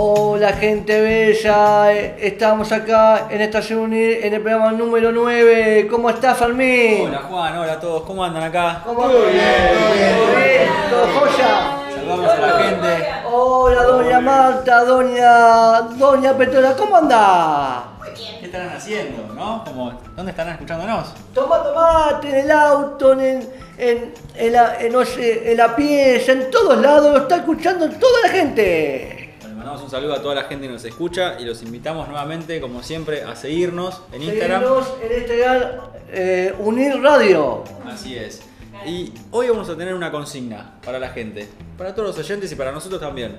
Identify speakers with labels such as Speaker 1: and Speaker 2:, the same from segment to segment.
Speaker 1: Hola gente bella, eh, estamos acá en Estación Unir en el programa número 9. ¿Cómo estás, Fermín?
Speaker 2: Hola Juan, hola a todos, ¿cómo andan acá?
Speaker 1: ¿Cómo ¿Todo bien? ¿Todo bien? ¿Todo joya?
Speaker 2: Saludamos a la gente.
Speaker 1: Hola, doña Marta, doña, doña Petrola, ¿cómo anda?
Speaker 2: ¿Qué estarán haciendo, no? Como, ¿Dónde estarán escuchándonos?
Speaker 1: Tomando mate en el auto, en, en, en la, en, no sé, en la pieza, en todos lados, lo está escuchando toda la gente.
Speaker 2: Mandamos un saludo a toda la gente que nos escucha y los invitamos nuevamente, como siempre, a seguirnos en Instagram.
Speaker 1: Seguirnos en Instagram, eh, Unir Radio.
Speaker 2: Así es. Y hoy vamos a tener una consigna para la gente, para todos los oyentes y para nosotros también.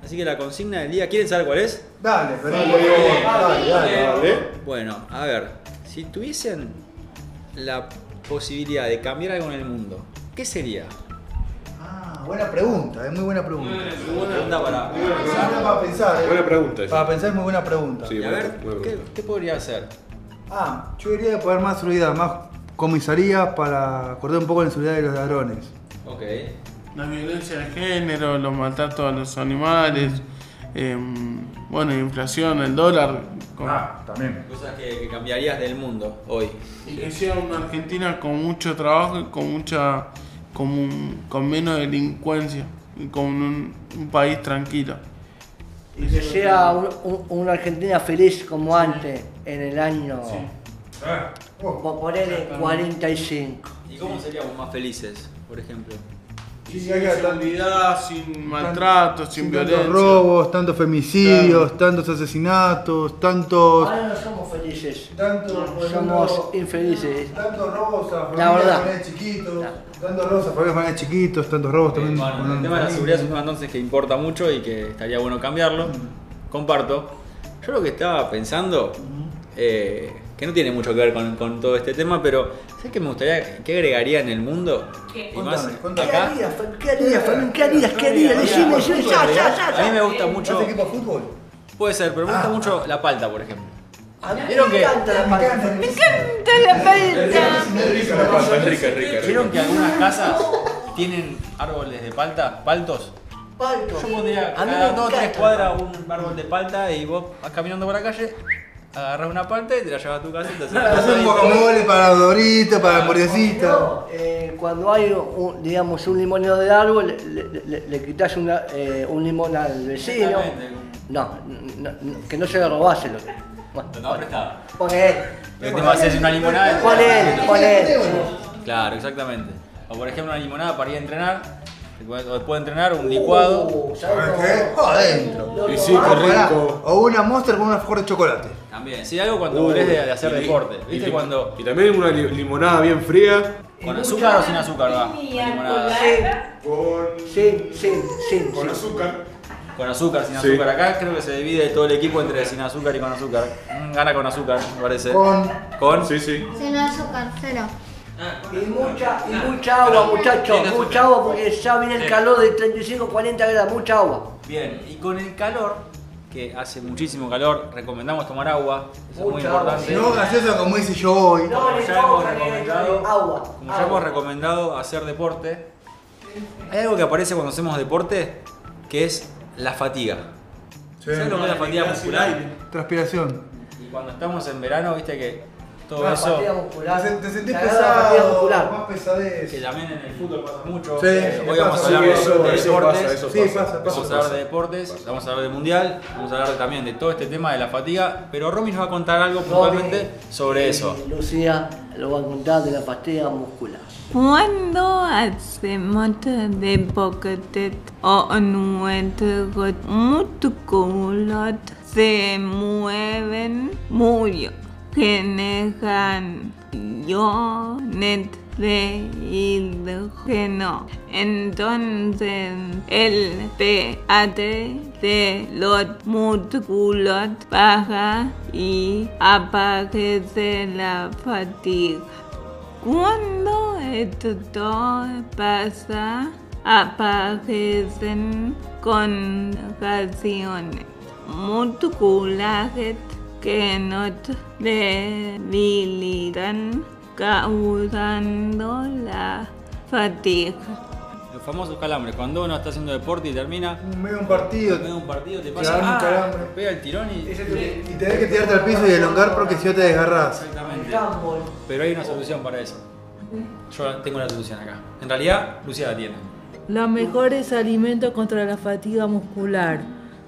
Speaker 2: Así que la consigna del día, ¿quieren saber cuál es?
Speaker 3: Dale, Fernando. Dale, dale, dale.
Speaker 2: Bueno, a ver, si tuviesen la posibilidad de cambiar algo en el mundo, ¿qué sería?
Speaker 3: Ah, buena pregunta, es muy buena pregunta.
Speaker 2: Buena pregunta para
Speaker 3: Pregunta para pensar, eh.
Speaker 4: Buena pregunta esa.
Speaker 3: Para pensar es muy buena pregunta.
Speaker 4: Sí,
Speaker 2: Y a
Speaker 4: buena-
Speaker 2: ver,
Speaker 4: buena
Speaker 2: ¿qué,
Speaker 4: pregunta.
Speaker 2: qué podría hacer?
Speaker 3: Ah, yo diría de poder más seguridad, más comisarías para cortar un poco la inseguridad de los ladrones.
Speaker 2: Ok.
Speaker 5: La violencia de género, los maltratos a los animales, em, bueno, inflación, el dólar. con-
Speaker 3: también.
Speaker 2: Cosas que, que cambiarías del mundo hoy.
Speaker 5: Y que sea una Argentina con mucho trabajo y con mucha. Con, un- con menos delincuencia y con un, un país tranquilo.
Speaker 1: Y que sea un- un- una Argentina feliz como antes, en el año.
Speaker 3: Oh,
Speaker 1: Por ponerle 45.
Speaker 2: ¿Y cómo seríamos más felices, por ejemplo?
Speaker 3: Sí,
Speaker 5: sin
Speaker 3: hay que-
Speaker 5: seguridad, sin maltrato, sin,
Speaker 3: sin
Speaker 5: violencia.
Speaker 3: tantos robos, tantos femicidios, tantos asesinatos, tantos.
Speaker 1: Ahora no somos felices.
Speaker 3: Tanto, por
Speaker 1: somos
Speaker 3: ejemplo,
Speaker 1: infelices.
Speaker 3: Tantos robos a familias familiares chiquitos, tantos robos a familias familiares chiquitos, tantos robos también.
Speaker 2: Bueno, el tema de la seguridad es un tema entonces que importa mucho y que estaría bueno cambiarlo. Comparto. Yo lo que estaba pensando, eh, que no tiene mucho que ver con, con todo este tema, pero ¿sabes qué me gustaría? ¿Qué agregaría en el mundo? Y más
Speaker 3: Contame, contame.
Speaker 1: ¿Qué
Speaker 2: acá.
Speaker 1: harías, ¿Qué harías, Fermín? ¿Qué harías? ¿Qué harías? Decime, decime, ya, ya, ya,
Speaker 2: A mí
Speaker 1: ya.
Speaker 2: me gusta
Speaker 3: ¿Vas
Speaker 2: mucho.
Speaker 3: de equipo de fútbol?
Speaker 2: Puede ser, pero me gusta mucho la palta, por ejemplo.
Speaker 1: A mí
Speaker 2: ¿Vieron
Speaker 1: me
Speaker 2: que-
Speaker 1: encanta la palta. Me encanta la palta.
Speaker 4: Es rica, es rica. es
Speaker 2: ¿Vieron
Speaker 4: rica.
Speaker 2: que algunas casas tienen árboles de palta, paltos?
Speaker 1: Palto.
Speaker 2: Yo pondría
Speaker 1: A mí
Speaker 2: cada dos o tres
Speaker 1: encanta.
Speaker 2: cuadras un árbol de palta y vos vas caminando por la calle, agarras una palta y te la llevas a tu casa y te haces un
Speaker 3: guacamole para Dorito, para hamburguesita.
Speaker 1: No, eh, cuando hay un, digamos un limonero de árbol, le, le- le- le quitas una, eh, un limón al vecino.
Speaker 2: Exactamente.
Speaker 1: No, no, no, que no se lo robase. Lo que, bueno,
Speaker 2: Lo tengo prestado.
Speaker 1: Poné,
Speaker 2: Lo que te haces una limonada.
Speaker 1: poné, poné.
Speaker 2: Claro, exactamente. O por ejemplo una limonada para ir a entrenar. O después de entrenar un licuado.
Speaker 1: Uh, ¿sabes
Speaker 3: qué? Adentro.
Speaker 4: Y sí, qué rico.
Speaker 3: O una monster con una alfajor de chocolate.
Speaker 2: También. Sí, algo cuando volvés de, de hacer
Speaker 4: y-
Speaker 2: deporte.
Speaker 4: y-
Speaker 2: ¿Viste
Speaker 4: y-
Speaker 2: cuando
Speaker 4: Y también una li- limonada bien fría.
Speaker 2: con azúcar o sin azúcar va? Limonada.
Speaker 4: Con,
Speaker 1: Sí, sí, sí.
Speaker 4: con
Speaker 1: sí.
Speaker 4: azúcar.
Speaker 2: Con azúcar, sin
Speaker 4: Sí.
Speaker 2: azúcar. Acá creo que se divide todo el equipo entre sin azúcar y con azúcar. Mm, Gana con azúcar, me parece.
Speaker 3: Con.
Speaker 2: Con.
Speaker 4: Sí, sí.
Speaker 6: Sin azúcar, cero.
Speaker 1: Y mucha, y mucha agua, muchachos, mucha agua porque ya viene el calor de 35, 40 grados, mucha agua.
Speaker 2: Bien, y con el calor, que hace muchísimo calor, recomendamos tomar agua. Eso es muy importante.
Speaker 3: No gaseosa como hice yo hoy.
Speaker 1: No,
Speaker 2: Como ya hemos recomendado,
Speaker 1: agua.
Speaker 2: como ya
Speaker 1: agua.
Speaker 2: hemos recomendado hacer deporte, hay algo que aparece cuando hacemos deporte que es la fatiga.
Speaker 3: Sí.
Speaker 2: ¿Sabes lo que es la fatiga muscular?
Speaker 3: Transpiración.
Speaker 2: Y cuando estamos en verano, viste que todo
Speaker 1: Una
Speaker 2: eso,
Speaker 1: muscular.
Speaker 3: Te, te sentís
Speaker 1: La verdad, fatiga
Speaker 3: pesado,
Speaker 1: muscular.
Speaker 3: más pesadez.
Speaker 2: que también en el fútbol pasa mucho.
Speaker 3: Sí,
Speaker 2: Eh, hoy vamos a hablar de,
Speaker 4: eso-
Speaker 2: de
Speaker 4: eso
Speaker 2: deportes.
Speaker 4: pasa, eso
Speaker 3: Sí, pasa, pasa.
Speaker 2: Vamos a hablar de deportes, vamos a hablar de mundial, vamos a hablar también de todo este tema de la fatiga, pero Romy nos va a contar algo puntualmente sobre eso.
Speaker 1: Lucía lo va a contar de la fatiga muscular.
Speaker 7: Cuando hacemos deporte o nuestros músculos se mueven muy, generan iones de hidrógeno. Entonces el pH de los músculos baja y aparece la fatiga. Cuando esto pasa, aparecen contracciones musculares que nos debilitan, causando la fatiga.
Speaker 2: famosos calambres. Cuando uno está haciendo deporte y termina,
Speaker 3: medio un partido.
Speaker 2: en un partido te
Speaker 3: Te
Speaker 2: pasa,
Speaker 3: un
Speaker 2: ah,
Speaker 3: calambre.
Speaker 2: pega el tirón y...
Speaker 3: Y tenés que tirarte al piso y elongar porque si no te desgarrás.
Speaker 2: Exactamente. Pero hay una solución para eso. Yo tengo la solución acá. En realidad, Lucía la tiene.
Speaker 6: Los mejores alimentos contra la fatiga muscular.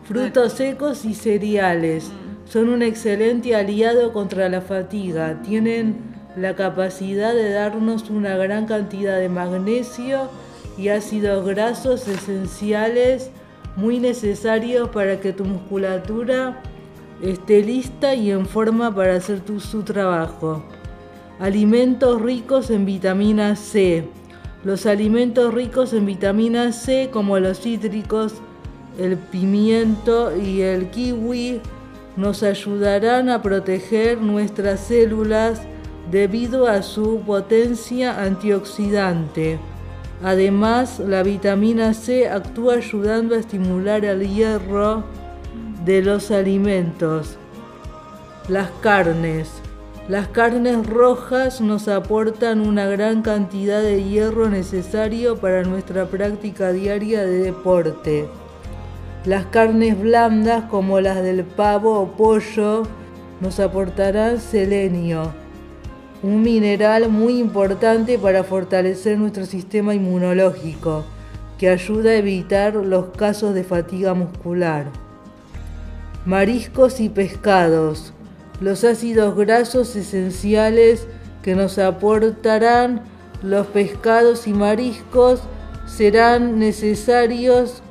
Speaker 6: Frutos secos y cereales. Son un excelente aliado contra la fatiga. Tienen la capacidad de darnos una gran cantidad de magnesio y ácidos grasos esenciales muy necesarios para que tu musculatura esté lista y en forma para hacer tu- su trabajo. Alimentos ricos en vitamina C. Los alimentos ricos en vitamina C, como los cítricos, el pimiento y el kiwi, nos ayudarán a proteger nuestras células debido a su potencia antioxidante. Además, la vitamina C actúa ayudando a estimular el hierro de los alimentos. Las carnes. Las carnes rojas nos aportan una gran cantidad de hierro necesario para nuestra práctica diaria de deporte. Las carnes blandas como las del pavo o pollo nos aportarán selenio, un mineral muy importante para fortalecer nuestro sistema inmunológico, que ayuda a evitar los casos de fatiga muscular. Mariscos y pescados. Los ácidos grasos esenciales que nos aportarán los pescados y mariscos serán necesarios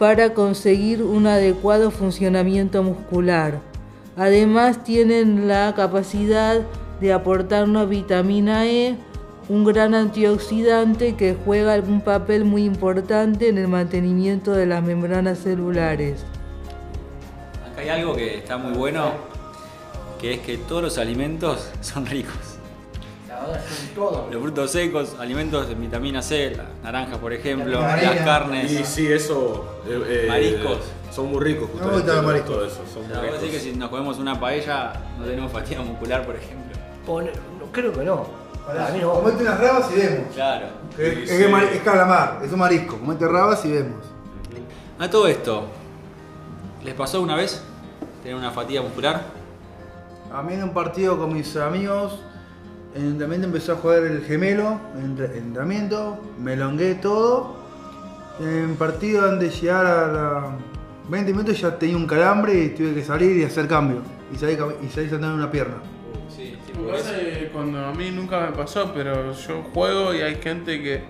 Speaker 6: para conseguir un adecuado funcionamiento muscular. Además tienen la capacidad de aportarnos vitamina E, un gran antioxidante que juega un papel muy importante en el mantenimiento de las membranas celulares.
Speaker 2: Acá hay algo que está muy bueno, que es que todos los alimentos son ricos.
Speaker 1: Son todos.
Speaker 2: Los frutos secos, alimentos de vitamina C, la naranja por ejemplo,
Speaker 3: La
Speaker 2: las carnes.
Speaker 4: Y sí, eso. eh, eh,
Speaker 2: Mariscos.
Speaker 4: Son muy ricos,
Speaker 3: Me
Speaker 4: justamente.
Speaker 3: gustan los mariscos.
Speaker 4: Todo eso, son
Speaker 2: O
Speaker 4: muy
Speaker 2: sea, vos
Speaker 4: ricos.
Speaker 2: decís que si nos comemos una paella no tenemos fatiga muscular, por ejemplo.
Speaker 1: Pone- no, creo que no. Para mí no.
Speaker 3: Comete unas rabas y vemos.
Speaker 2: Claro.
Speaker 3: Que es,
Speaker 4: Sí,
Speaker 3: es
Speaker 4: sí.
Speaker 3: que mari- es calamar, es un marisco. Comete rabas y vemos.
Speaker 2: A todo esto, ¿les pasó una vez tener una fatiga muscular?
Speaker 3: A mí en un partido con mis amigos, en entrenamiento empezó a jugar el gemelo, en entre- en entrenamiento, me elongué todo. En partido antes de llegar a la 20 minutos ya tenía un calambre y tuve que salir y hacer cambio. Y salí, y salí saltando una pierna.
Speaker 2: Sí,
Speaker 5: que cuando a mí nunca me pasó, pero yo juego y hay gente que,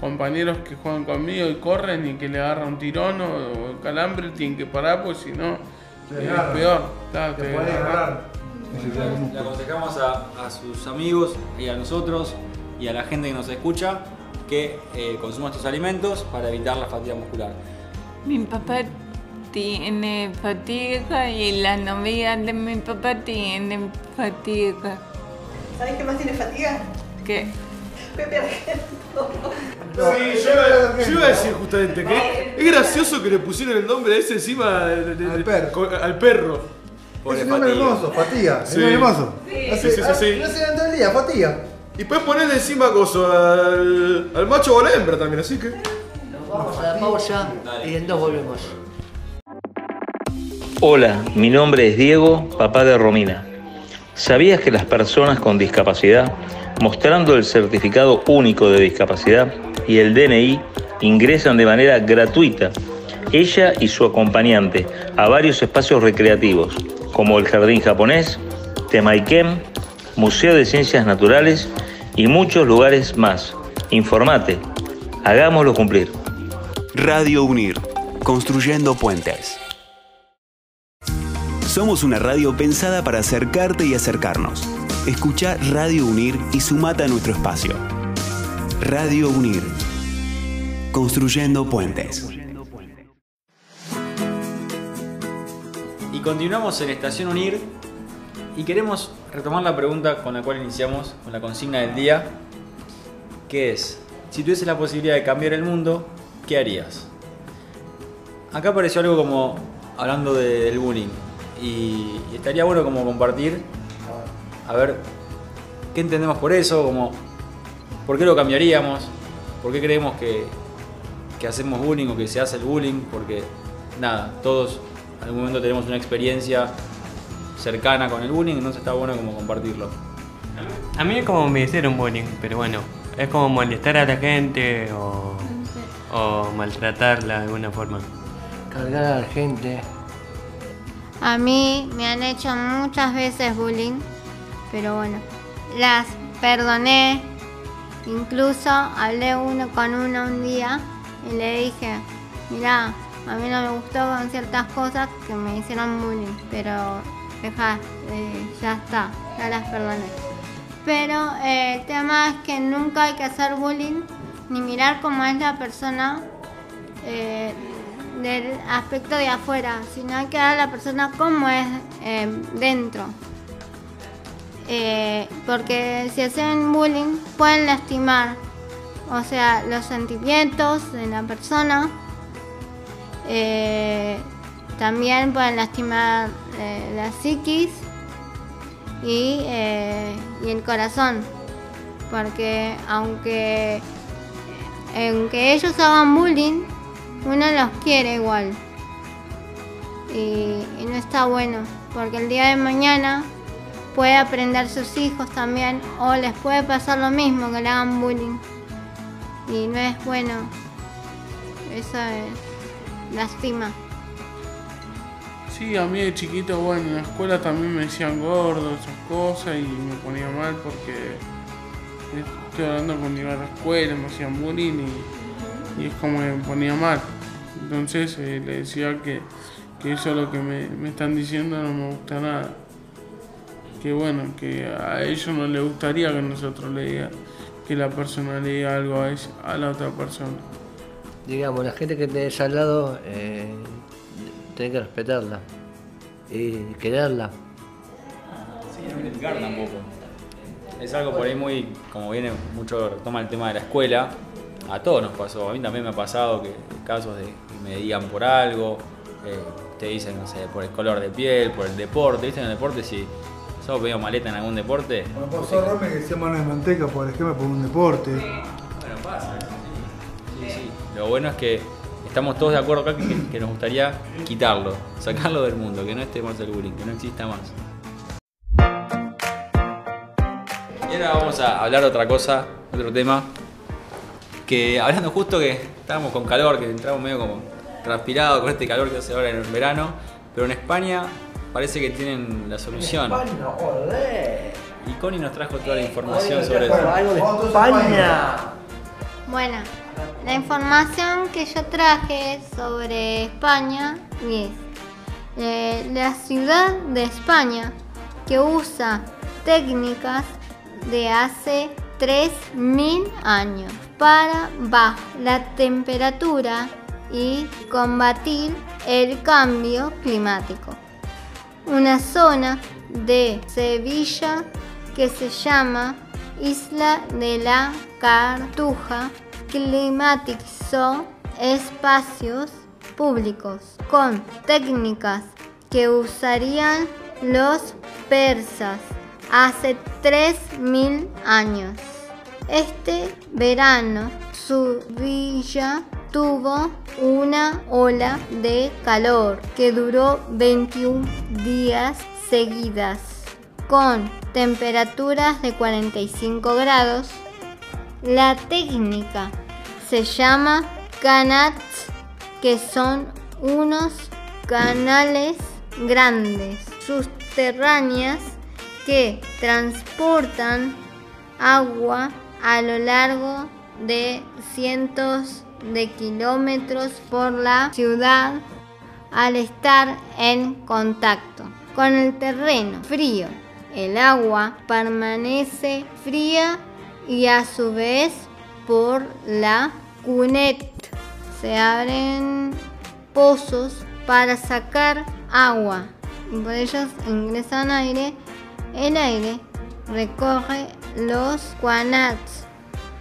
Speaker 5: compañeros que juegan conmigo y corren y que le agarra un tirón o, o calambre, tienen que parar porque si no es peor.
Speaker 3: Te
Speaker 5: te.
Speaker 2: Le aconsejamos a, a sus amigos y a nosotros y a la gente que nos escucha que eh, consuma estos alimentos para evitar la fatiga muscular.
Speaker 7: Mi papá tiene fatiga y la novia de mi papá tiene fatiga.
Speaker 8: ¿Sabes qué más tiene fatiga?
Speaker 7: ¿Qué?
Speaker 8: Pepe Argento.
Speaker 4: Sí, yo iba, yo iba a decir justamente que es gracioso que le pusieron el nombre ese encima de- de- de-
Speaker 3: Al perro.
Speaker 4: al perro.
Speaker 2: Pobre
Speaker 3: es un nombre
Speaker 2: fatiga.
Speaker 3: hermoso, fatiga. Es
Speaker 4: Sí.
Speaker 3: un nombre hermoso.
Speaker 4: Sí, sí, sí, sí.
Speaker 3: No se levanta el día, fatiga.
Speaker 4: Y puedes ponerle encima coso al, al macho o a la hembra también, así que.
Speaker 1: Nos vamos a la pausa y en dos volvemos.
Speaker 9: Hola, mi nombre es Diego, papá de Romina. ¿Sabías que las personas con discapacidad, mostrando el certificado único de discapacidad y el DNI, ingresan de manera gratuita, ella y su acompañante, a varios espacios recreativos, como el Jardín Japonés, Temaiken, Museo de Ciencias Naturales y muchos lugares más? Informate, hagámoslo cumplir.
Speaker 10: Radio Unir, construyendo puentes. Somos una radio pensada para acercarte y acercarnos. Escucha Radio Unir y sumate a nuestro espacio. Radio Unir, construyendo puentes.
Speaker 2: Continuamos en Estación Unir y queremos retomar la pregunta con la cual iniciamos, con la consigna del día, que es, si tuvieses la posibilidad de cambiar el mundo, ¿qué harías? Acá apareció algo como hablando de- del bullying y, y estaría bueno como compartir, a ver, ¿qué entendemos por eso? Como, ¿Por qué lo cambiaríamos? ¿Por qué creemos que, que hacemos bullying o que se hace el bullying, porque nada, todos en algún momento tenemos una experiencia cercana con el bullying, entonces está bueno como compartirlo.
Speaker 11: A mí es como me hicieron bullying, pero bueno, es como molestar a la gente o, o maltratarla de alguna forma.
Speaker 1: Cargar a la gente.
Speaker 12: A mí me han hecho muchas veces bullying, pero bueno, las perdoné. Incluso hablé uno con uno un día y le dije, mira, a mí no me gustó con ciertas cosas que me hicieron bullying, pero deja, eh, ya está, ya las perdoné. Pero eh, el tema es que nunca hay que hacer bullying ni mirar cómo es la persona eh, del aspecto de afuera, sino hay que ver a la persona cómo es dentro. Porque si hacen bullying pueden lastimar, o sea, los sentimientos de la persona. Eh, también pueden lastimar eh, la psiquis y, eh, y el corazón. Porque aunque, aunque ellos hagan bullying, uno los quiere igual. Y, y no está bueno, porque el día de mañana puede aprender sus hijos también o les puede pasar lo mismo que le hagan bullying. Y no es bueno. Eso es lastima.
Speaker 5: Sí, a mí de chiquito, bueno, en la escuela también me decían gordo, esas cosas, y me ponía mal porque estoy hablando cuando iba a la escuela, me hacían bullying y, y es como que me ponía mal. Entonces eh, le decía que, que eso lo que me, me están diciendo no me gusta nada. Que bueno, que a ellos no les gustaría que nosotros le diga, que la persona le diga algo a, ella- a la otra persona.
Speaker 1: Digamos, la gente que tenés al lado, eh, tenés que respetarla y quererla.
Speaker 2: Sí, no criticar tampoco. Es algo por ahí muy, como viene mucho, toma el tema de la escuela, a todos nos pasó, a mí también me ha pasado que casos de que me digan por algo, eh, te dicen, no sé, por el color de piel, por el deporte, ¿viste? En el deporte si sos medio maleta en algún deporte,
Speaker 3: Me pasó a Rome que decía mano de manteca, por ejemplo, por un deporte.
Speaker 2: Sí, sí. Lo bueno es que estamos todos de acuerdo acá que, que nos gustaría quitarlo, sacarlo del mundo, que no esté más el bullying, que no exista más. Y ahora vamos a hablar de otra cosa, otro tema. Que hablando justo que estábamos con calor, que entramos medio como transpirados con este calor que hace ahora en el verano, pero en España parece que tienen la solución. Y Connie nos trajo toda la información sobre eso.
Speaker 1: Algo de España.
Speaker 12: Bueno, la información que yo traje sobre España es eh, la ciudad de España que usa técnicas de hace 3.000 años para bajar la temperatura y combatir el cambio climático. Una zona de Sevilla que se llama Isla de la Cartuja climatizó espacios públicos con técnicas que usarían los persas hace 3.000 años. Este verano su villa tuvo una ola de calor que duró 21 días seguidas con temperaturas de 45 grados. La técnica se llama canats, que son unos canales grandes subterráneas que transportan agua a lo largo de cientos de kilómetros por la ciudad al estar en contacto con el terreno frío. El agua permanece fría y a su vez por la cuneta se abren pozos para sacar agua y por ellos ingresan aire. El aire recorre los cuanats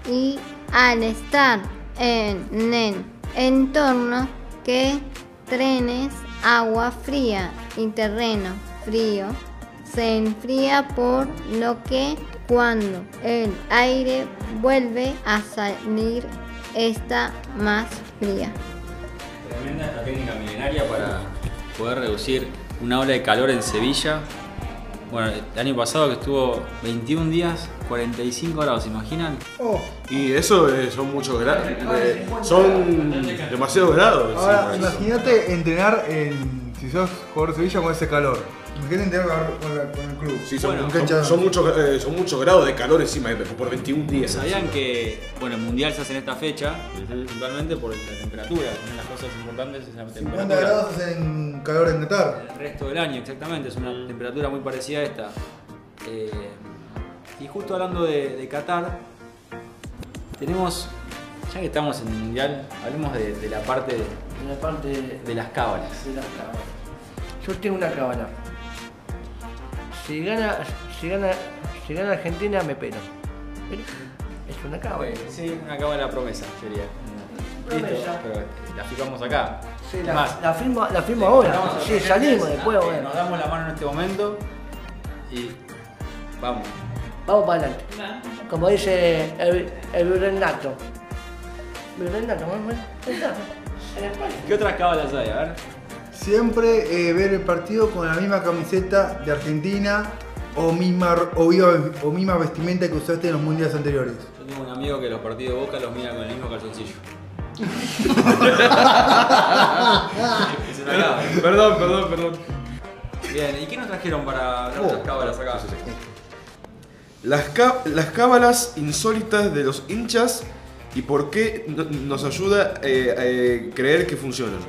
Speaker 12: y al estar en el entorno que trenes, agua fría y terreno frío se enfría por lo que cuando el aire vuelve a salir está más fría.
Speaker 2: Tremenda esta técnica milenaria para poder reducir una ola de calor en Sevilla. Bueno, el año pasado que estuvo 21 días, 45 grados, ¿se imaginan?
Speaker 4: Y eso eh, son muchos grados. eh, son demasiados grados.
Speaker 3: Ahora,
Speaker 4: sí,
Speaker 3: imagínate entrenar en, si sos jugador de Sevilla con ese calor. Imagínate entrenar con, la- con el club.
Speaker 4: Sí, son,
Speaker 3: En
Speaker 4: son-
Speaker 3: cancha-
Speaker 4: son muchos, eh, son muchos grados de calor encima por 21 días.
Speaker 2: ¿Sabían que bueno, el mundial se hace en esta fecha? Principalmente por la temperatura. Una de las cosas importantes es la
Speaker 3: 50
Speaker 2: temperatura.
Speaker 3: grados hacen calor en Qatar.
Speaker 2: El resto del año, exactamente. Es una temperatura muy parecida a esta. Eh, y justo hablando de, de Qatar, tenemos, ya que estamos en el mundial, hablemos de, de la parte de,
Speaker 1: En la parte de,
Speaker 2: de las cábalas.
Speaker 1: de las cábalas. Yo tengo una cábala. Si gana, si gana, si gana Argentina me. Pero es una cábala.
Speaker 2: Sí, una cábala promesa sería.
Speaker 1: Promesa.
Speaker 2: Listo, pero la fijamos acá.
Speaker 1: Sí, la,
Speaker 2: Más,
Speaker 1: la firmo, la firmo ahora. Sí, salimos después,
Speaker 2: eh,
Speaker 1: bueno.
Speaker 2: Nos damos la mano en este momento y vamos.
Speaker 1: Vamos para adelante. Como dice el, el España.
Speaker 2: ¿Qué otras cábalas hay? A ver.
Speaker 3: Siempre eh, ver el partido con la misma camiseta de Argentina o misma, o, misma- o misma vestimenta que usaste en los mundiales anteriores.
Speaker 2: Yo tengo un amigo que los partidos de Boca los mira con el mismo calzoncillo. Es una cábala.
Speaker 4: Perdón, perdón, perdón.
Speaker 2: Bien, ¿y qué nos trajeron para de otras cábalas acá?
Speaker 4: Las cábalas insólitas de los hinchas y por qué no- nos ayuda eh, eh, creer que funcionan.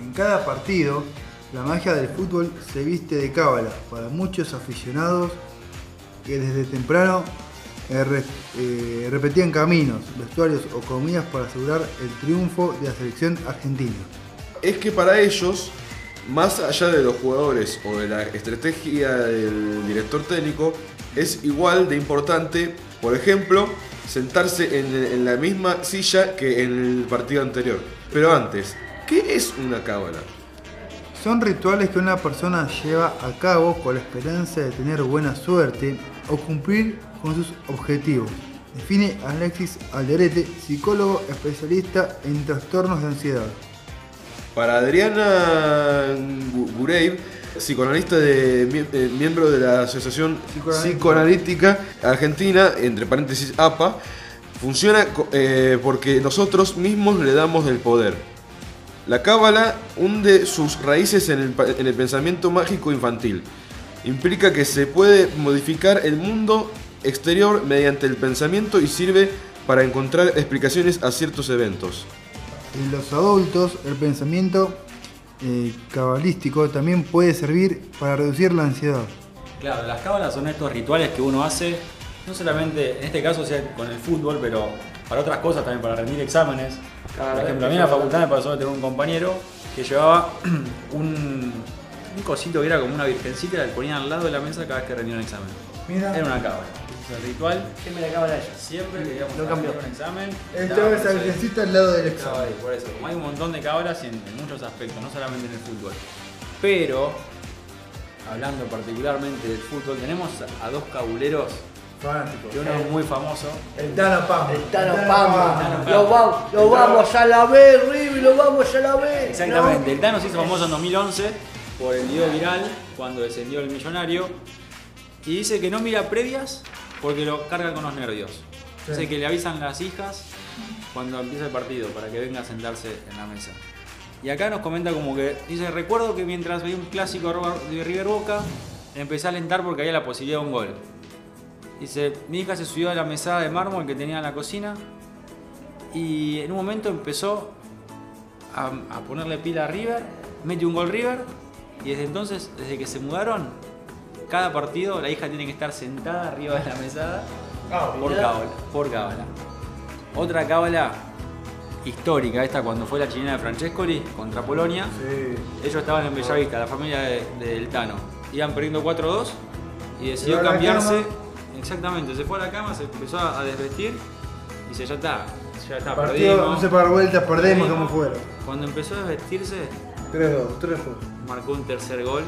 Speaker 3: En cada partido, la magia del fútbol se viste de cábala para muchos aficionados que desde temprano eh, repetían caminos, vestuarios o comidas para asegurar el triunfo de la selección argentina.
Speaker 4: Es que para ellos, más allá de los jugadores o de la estrategia del director técnico, es igual de importante, por ejemplo, sentarse en, en la misma silla que en el partido anterior. Pero antes, ¿qué es una cábala?
Speaker 3: Son rituales que una persona lleva a cabo con la esperanza de tener buena suerte o cumplir con sus objetivos. Define Alexis Alderete, psicólogo especialista en trastornos de ansiedad.
Speaker 4: Para Adriana Gu- Gureib, psicoanalista de, mie- miembro de la Asociación Psicoanalítica Argentina, entre paréntesis APA, funciona eh, porque nosotros mismos le damos el poder. La cábala hunde sus raíces en el, pa- en el pensamiento mágico infantil. Implica que se puede modificar el mundo exterior mediante el pensamiento y sirve para encontrar explicaciones a ciertos eventos.
Speaker 3: En los adultos, el pensamiento eh, cabalístico también puede servir para reducir la ansiedad.
Speaker 2: Claro, las cábalas son estos rituales que uno hace, no solamente en este caso sea con el fútbol, pero para otras cosas también, para rendir exámenes. Por ejemplo, a mí en la facultad me pasó que tengo un compañero que llevaba un, un cosito que era como una virgencita, la ponían al lado de la mesa cada vez que rendía un examen.
Speaker 3: Mira.
Speaker 2: Era una cábala. O sea, el ritual,
Speaker 1: Siempre la cábala ella.
Speaker 2: siempre que íbamos
Speaker 1: No
Speaker 2: a un examen.
Speaker 3: Esta
Speaker 2: estaba, sé,
Speaker 3: necesita al lado del examen.
Speaker 2: ahí, por eso. Como hay un montón de cábalas en, en muchos aspectos, no solamente en el fútbol. Pero, hablando particularmente del fútbol, tenemos a dos cabuleros
Speaker 3: Fanático.
Speaker 2: que uno es muy famoso.
Speaker 3: El Tano Pampa.
Speaker 1: El Tano
Speaker 3: El
Speaker 1: Pampa. Lo, va- lo vamos a la B, Rivi, lo vamos a la B.
Speaker 2: Exactamente, el Tano se hizo famoso en 2011 por el video viral cuando descendió el millonario y dice que no mira previas porque lo carga con los nervios. Dice que le avisan las hijas cuando empieza el partido para que venga a sentarse en la mesa. Y acá nos comenta como que dice, recuerdo que mientras veía un clásico de River Boca, empecé a alentar porque había la posibilidad de un gol. Dice, mi hija se subió a la mesada de mármol que tenía en la cocina y en un momento empezó a, a ponerle pila a River, mete un gol River y desde entonces, desde que se mudaron, cada partido la hija tiene que estar sentada arriba de la mesada por cábala, por cábala. Otra cábala histórica, esta cuando fue la chilena de Francescoli contra Polonia. Ellos estaban en Bellavista, la familia de- del Tano. Iban perdiendo 4-2 y decidió cambiarse. Exactamente, se fue a la cama, se empezó a desvestir y dice, ya está, ya está,
Speaker 3: Partido,
Speaker 2: perdimos.
Speaker 3: no se para vueltas, perdemos
Speaker 2: Perdimos.
Speaker 3: como fuera.
Speaker 2: Cuando empezó a desvestirse,
Speaker 3: 3-2, 3 fue.
Speaker 2: marcó un tercer gol.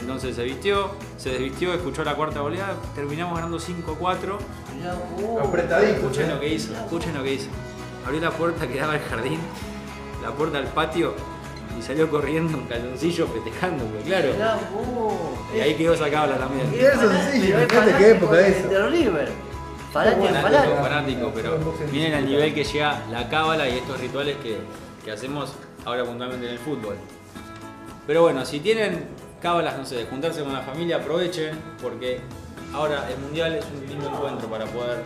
Speaker 2: Entonces se vistió, se desvistió, escuchó la cuarta goleada, terminamos ganando 5-4.
Speaker 3: Apretadito.
Speaker 2: Escuchen
Speaker 3: eh.
Speaker 2: lo que hizo, escuchen lo que hizo. abrió la puerta que daba al jardín, la puerta al patio y salió corriendo en calzoncillo festejando, claro. Y ahí quedó esa cábala también.
Speaker 3: Y eso sí,
Speaker 1: Pero es
Speaker 3: fíjate qué época esa.
Speaker 1: De River. Fanático,
Speaker 2: fanático.
Speaker 1: fanático,
Speaker 2: pero miren al nivel que llega la cábala y estos rituales que, que hacemos ahora puntualmente en el fútbol. Pero bueno, si tienen cábalas, no sé, de juntarse con la familia, aprovechen, porque ahora el mundial es un lindo encuentro para poder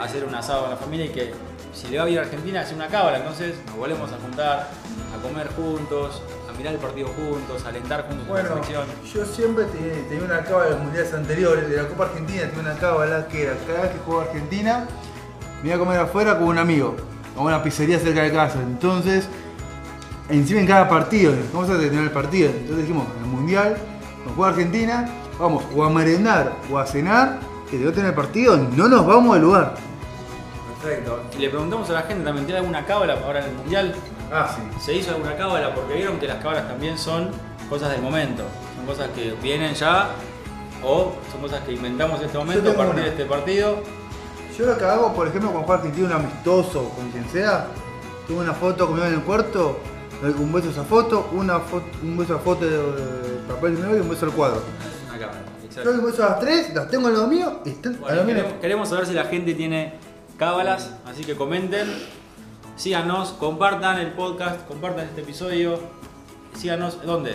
Speaker 2: hacer un asado con la familia y que si le va bien a Argentina, hacer una cábala, entonces nos volvemos a juntar, a comer juntos, a mirar el partido juntos, a alentar juntos
Speaker 3: Bueno,
Speaker 2: una selección.
Speaker 3: yo siempre te- tenía una cábala de los mundiales anteriores, de la Copa Argentina tenía una cábala que era cada vez que jugaba Argentina, me iba a comer afuera con un amigo, a una pizzería cerca de casa. Entonces, encima en cada partido, vamos a tener el partido. Entonces dijimos, en el mundial, cuando juega Argentina, vamos o a merendar o a cenar, que te tener el partido, no nos vamos del lugar.
Speaker 2: Perfecto. Y le preguntamos a la gente, ¿también tiene alguna cábala ahora en el mundial?
Speaker 3: Ah, sí.
Speaker 2: ¿Se hizo alguna cábala? Porque vieron que las cábalas también son cosas del momento. Son cosas que vienen ya o son cosas que inventamos en este momento a partir
Speaker 3: una.
Speaker 2: de este partido.
Speaker 3: Yo lo que hago, por ejemplo, cuando juega Argentina un amistoso con quien sea, tengo una foto conmigo en el cuarto, un beso a esa foto, una foto, un beso a foto de, de papel nuevo y un beso al cuadro.
Speaker 2: Una cábala,
Speaker 3: Yo
Speaker 2: exacto.
Speaker 3: doy un beso a las tres, las tengo al lado mío y están a
Speaker 2: Bueno,
Speaker 3: mío.
Speaker 2: queremos, queremos saber si la gente tiene cábalas, así que comenten, síganos, compartan el podcast, compartan este episodio, síganos, ¿dónde?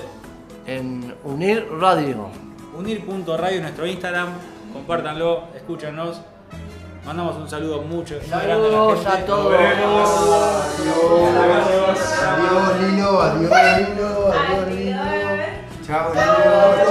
Speaker 1: En Unir Radio.
Speaker 2: Unir.radio es nuestro Instagram, compártanlo, escúchanos. Mandamos un saludo mucho.
Speaker 1: Saludos
Speaker 2: gente.
Speaker 1: a todos.
Speaker 3: Adiós Lilo, adiós Lilo, adiós Lilo. Chao Lilo.